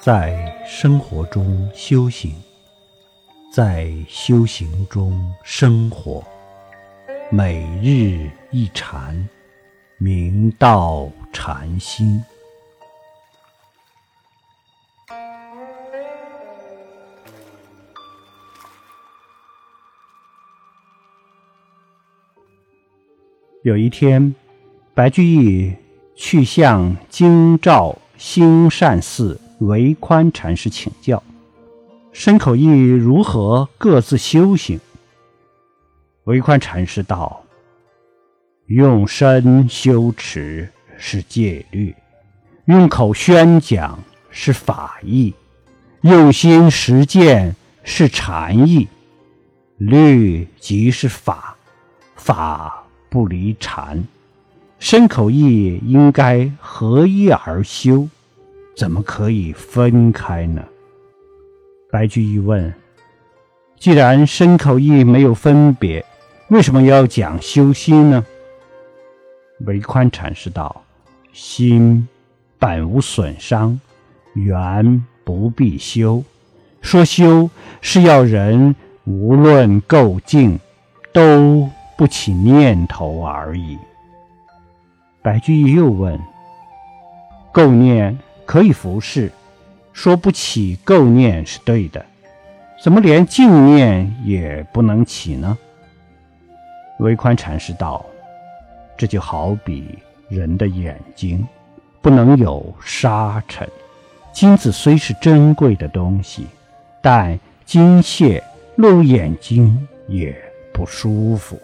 在生活中修行，在修行中生活，每日一禅，明道禅心。有一天，白居易去向京兆兴善寺为宽禅师请教，身口意如何各自修行。为宽禅师道：“用身修持是戒律，用口宣讲是法义，用心实践是禅意。律即是法，法。”不离禅，身口意应该合一而修，怎么可以分开呢？白居易问：“既然身口意没有分别，为什么要讲修心呢？”唯宽禅师道：“心本无损伤，缘不必修。说修是要人无论垢净都。”不起念头而已。白居易又问：“构念可以服侍，说不起垢念是对的，怎么连净念也不能起呢？”唯宽禅师道：“这就好比人的眼睛，不能有沙尘。金子虽是珍贵的东西，但金屑落入眼睛也不舒服。”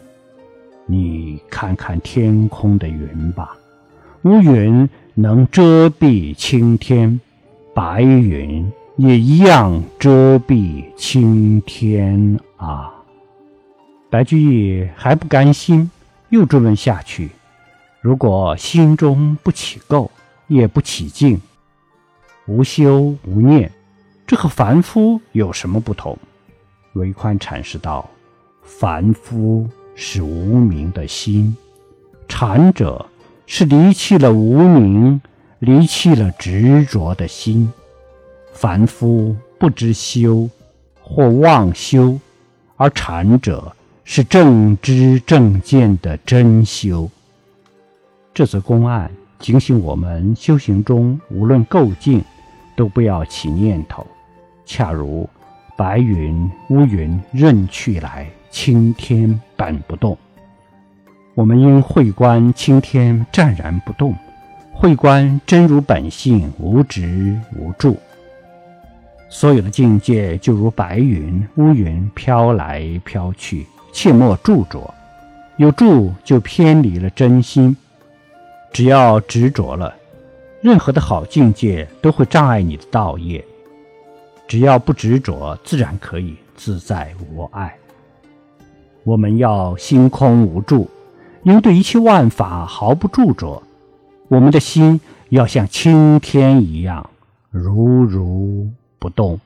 你看看天空的云吧，乌云能遮蔽青天，白云也一样遮蔽青天啊。白居易还不甘心，又追问下去：如果心中不起垢，也不起净，无修无念，这和凡夫有什么不同？唯宽禅师道：凡夫。是无名的心，禅者是离弃了无名，离弃了执着的心。凡夫不知修，或妄修，而禅者是正知正见的真修。这则公案警醒我们修行中，无论够静，都不要起念头。恰如白云乌云任去来。青天本不动，我们应慧观青天湛然不动，慧观真如本性无执无住。所有的境界就如白云乌云飘来飘去，切莫著着，有住就偏离了真心。只要执着了，任何的好境界都会障碍你的道业。只要不执着，自然可以自在无碍。我们要心空无住，应对一切万法毫不著着。我们的心要像青天一样，如如不动。